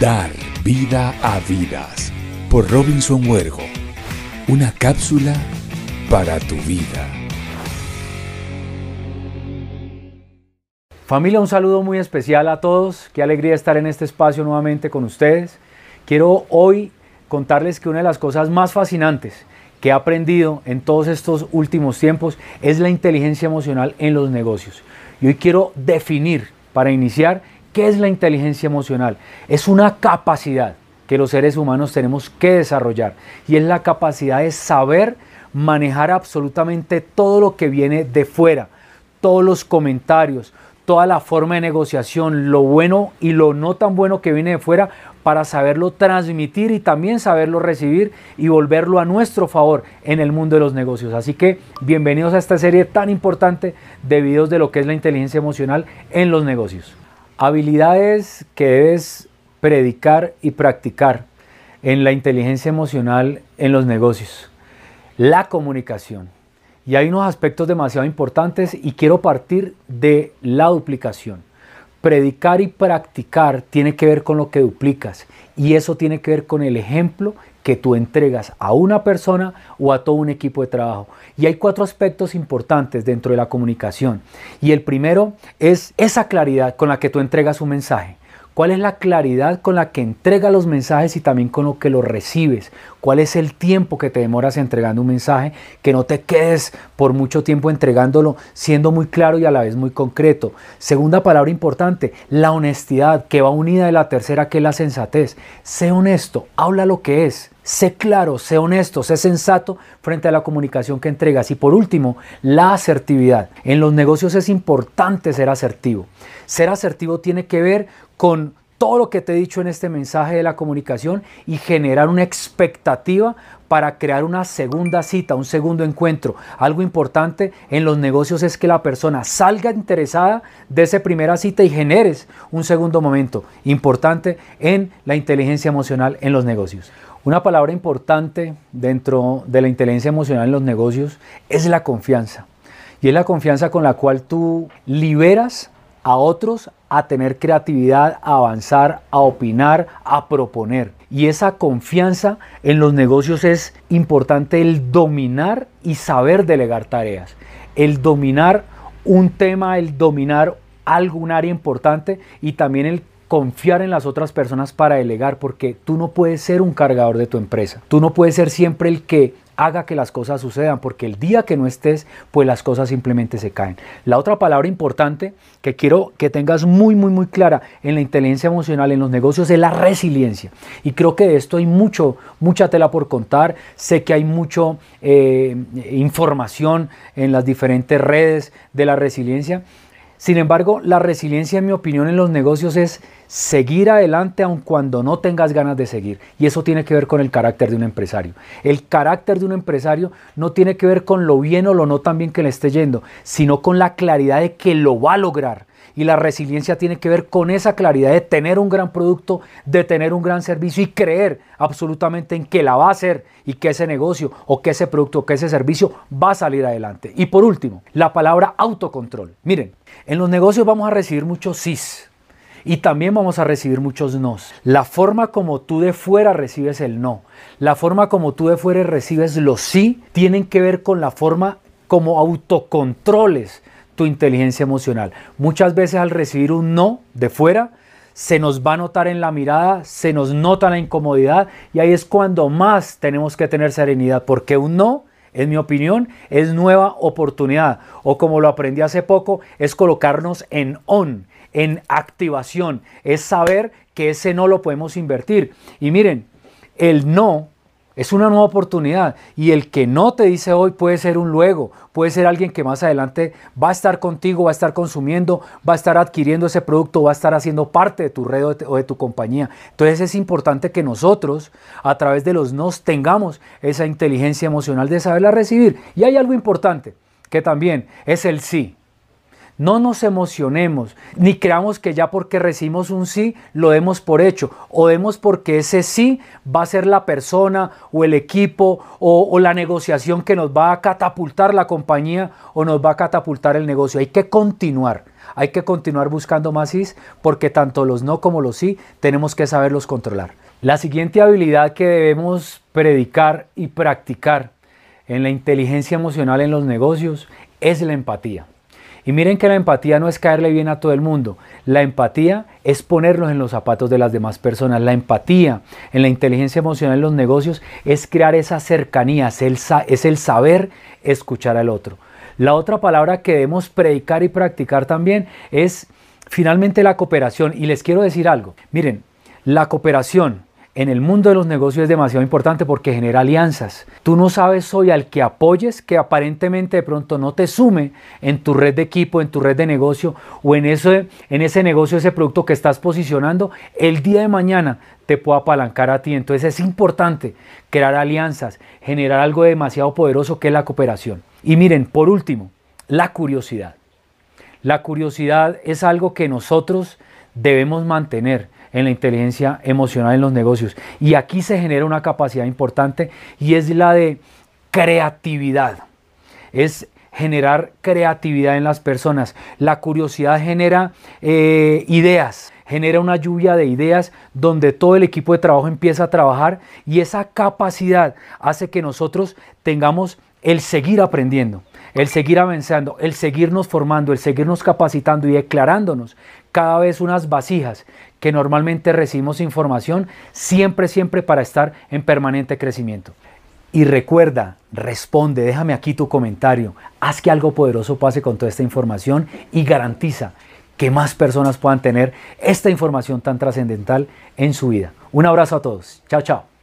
Dar vida a vidas por Robinson Huergo. Una cápsula para tu vida. Familia, un saludo muy especial a todos. Qué alegría estar en este espacio nuevamente con ustedes. Quiero hoy contarles que una de las cosas más fascinantes que he aprendido en todos estos últimos tiempos es la inteligencia emocional en los negocios. Y hoy quiero definir, para iniciar, qué es la inteligencia emocional. Es una capacidad que los seres humanos tenemos que desarrollar y es la capacidad de saber manejar absolutamente todo lo que viene de fuera, todos los comentarios, toda la forma de negociación, lo bueno y lo no tan bueno que viene de fuera para saberlo transmitir y también saberlo recibir y volverlo a nuestro favor en el mundo de los negocios. Así que bienvenidos a esta serie tan importante de videos de lo que es la inteligencia emocional en los negocios. Habilidades que debes predicar y practicar en la inteligencia emocional en los negocios. La comunicación y hay unos aspectos demasiado importantes y quiero partir de la duplicación. Predicar y practicar tiene que ver con lo que duplicas y eso tiene que ver con el ejemplo que tú entregas a una persona o a todo un equipo de trabajo. Y hay cuatro aspectos importantes dentro de la comunicación. Y el primero es esa claridad con la que tú entregas un mensaje. ¿Cuál es la claridad con la que entrega los mensajes y también con lo que los recibes? ¿Cuál es el tiempo que te demoras entregando un mensaje? Que no te quedes por mucho tiempo entregándolo siendo muy claro y a la vez muy concreto. Segunda palabra importante, la honestidad que va unida de la tercera que es la sensatez. Sé honesto, habla lo que es. Sé claro, sé honesto, sé sensato frente a la comunicación que entregas. Y por último, la asertividad. En los negocios es importante ser asertivo. Ser asertivo tiene que ver con todo lo que te he dicho en este mensaje de la comunicación y generar una expectativa para crear una segunda cita, un segundo encuentro. Algo importante en los negocios es que la persona salga interesada de esa primera cita y generes un segundo momento. Importante en la inteligencia emocional en los negocios. Una palabra importante dentro de la inteligencia emocional en los negocios es la confianza. Y es la confianza con la cual tú liberas a otros a tener creatividad, a avanzar, a opinar, a proponer. Y esa confianza en los negocios es importante el dominar y saber delegar tareas. El dominar un tema, el dominar algún área importante y también el confiar en las otras personas para delegar, porque tú no puedes ser un cargador de tu empresa. Tú no puedes ser siempre el que haga que las cosas sucedan, porque el día que no estés, pues las cosas simplemente se caen. La otra palabra importante que quiero que tengas muy, muy, muy clara en la inteligencia emocional, en los negocios, es la resiliencia. Y creo que de esto hay mucho, mucha tela por contar. Sé que hay mucha eh, información en las diferentes redes de la resiliencia. Sin embargo, la resiliencia, en mi opinión, en los negocios es seguir adelante aun cuando no tengas ganas de seguir. Y eso tiene que ver con el carácter de un empresario. El carácter de un empresario no tiene que ver con lo bien o lo no tan bien que le esté yendo, sino con la claridad de que lo va a lograr. Y la resiliencia tiene que ver con esa claridad de tener un gran producto, de tener un gran servicio y creer absolutamente en que la va a hacer y que ese negocio o que ese producto o que ese servicio va a salir adelante. Y por último, la palabra autocontrol. Miren, en los negocios vamos a recibir muchos sís y también vamos a recibir muchos nos. La forma como tú de fuera recibes el no, la forma como tú de fuera recibes los sí, tienen que ver con la forma como autocontroles tu inteligencia emocional. Muchas veces al recibir un no de fuera, se nos va a notar en la mirada, se nos nota la incomodidad y ahí es cuando más tenemos que tener serenidad, porque un no, en mi opinión, es nueva oportunidad o como lo aprendí hace poco, es colocarnos en on, en activación, es saber que ese no lo podemos invertir. Y miren, el no es una nueva oportunidad y el que no te dice hoy puede ser un luego, puede ser alguien que más adelante va a estar contigo, va a estar consumiendo, va a estar adquiriendo ese producto, va a estar haciendo parte de tu red o de tu compañía. Entonces es importante que nosotros a través de los nos tengamos esa inteligencia emocional de saberla recibir. Y hay algo importante que también es el sí. No nos emocionemos, ni creamos que ya porque recibimos un sí lo demos por hecho, o demos porque ese sí va a ser la persona o el equipo o, o, la negociación que nos va a catapultar la compañía o nos va a catapultar el negocio. Hay que continuar, hay que continuar buscando más sí porque tanto los no como los sí tenemos que saberlos controlar. La siguiente habilidad que debemos predicar y practicar en la inteligencia emocional en los negocios es la empatía. Y miren que la empatía no es caerle bien a todo el mundo. La empatía es ponernos en los zapatos de las demás personas. La empatía en la inteligencia emocional en los negocios es crear esa cercanía, es el, es el saber escuchar al otro. La otra palabra que debemos predicar y practicar también es finalmente la cooperación. Y les quiero decir algo. Miren, la cooperación en el mundo de los negocios es demasiado importante porque genera alianzas. Tú no sabes hoy al que apoyes que aparentemente de pronto no te sume en tu red de equipo, en tu red de negocio o en ese, en ese negocio, ese producto que estás posicionando, el día de mañana te pueda apalancar a ti. Entonces es importante crear alianzas, generar algo demasiado poderoso que es la cooperación. Y miren, por último, la curiosidad. La curiosidad es algo que nosotros debemos mantener en la inteligencia emocional en los negocios. Y aquí se genera una capacidad importante y es la de creatividad. Es generar creatividad en las personas. La curiosidad genera eh, ideas, genera una lluvia de ideas donde todo el equipo de trabajo empieza a trabajar y esa capacidad hace que nosotros tengamos el seguir aprendiendo, el seguir avanzando, el seguirnos formando, el seguirnos capacitando y declarándonos cada vez unas vasijas que normalmente recibimos información siempre, siempre para estar en permanente crecimiento. Y recuerda, responde, déjame aquí tu comentario, haz que algo poderoso pase con toda esta información y garantiza que más personas puedan tener esta información tan trascendental en su vida. Un abrazo a todos. Chao, chao.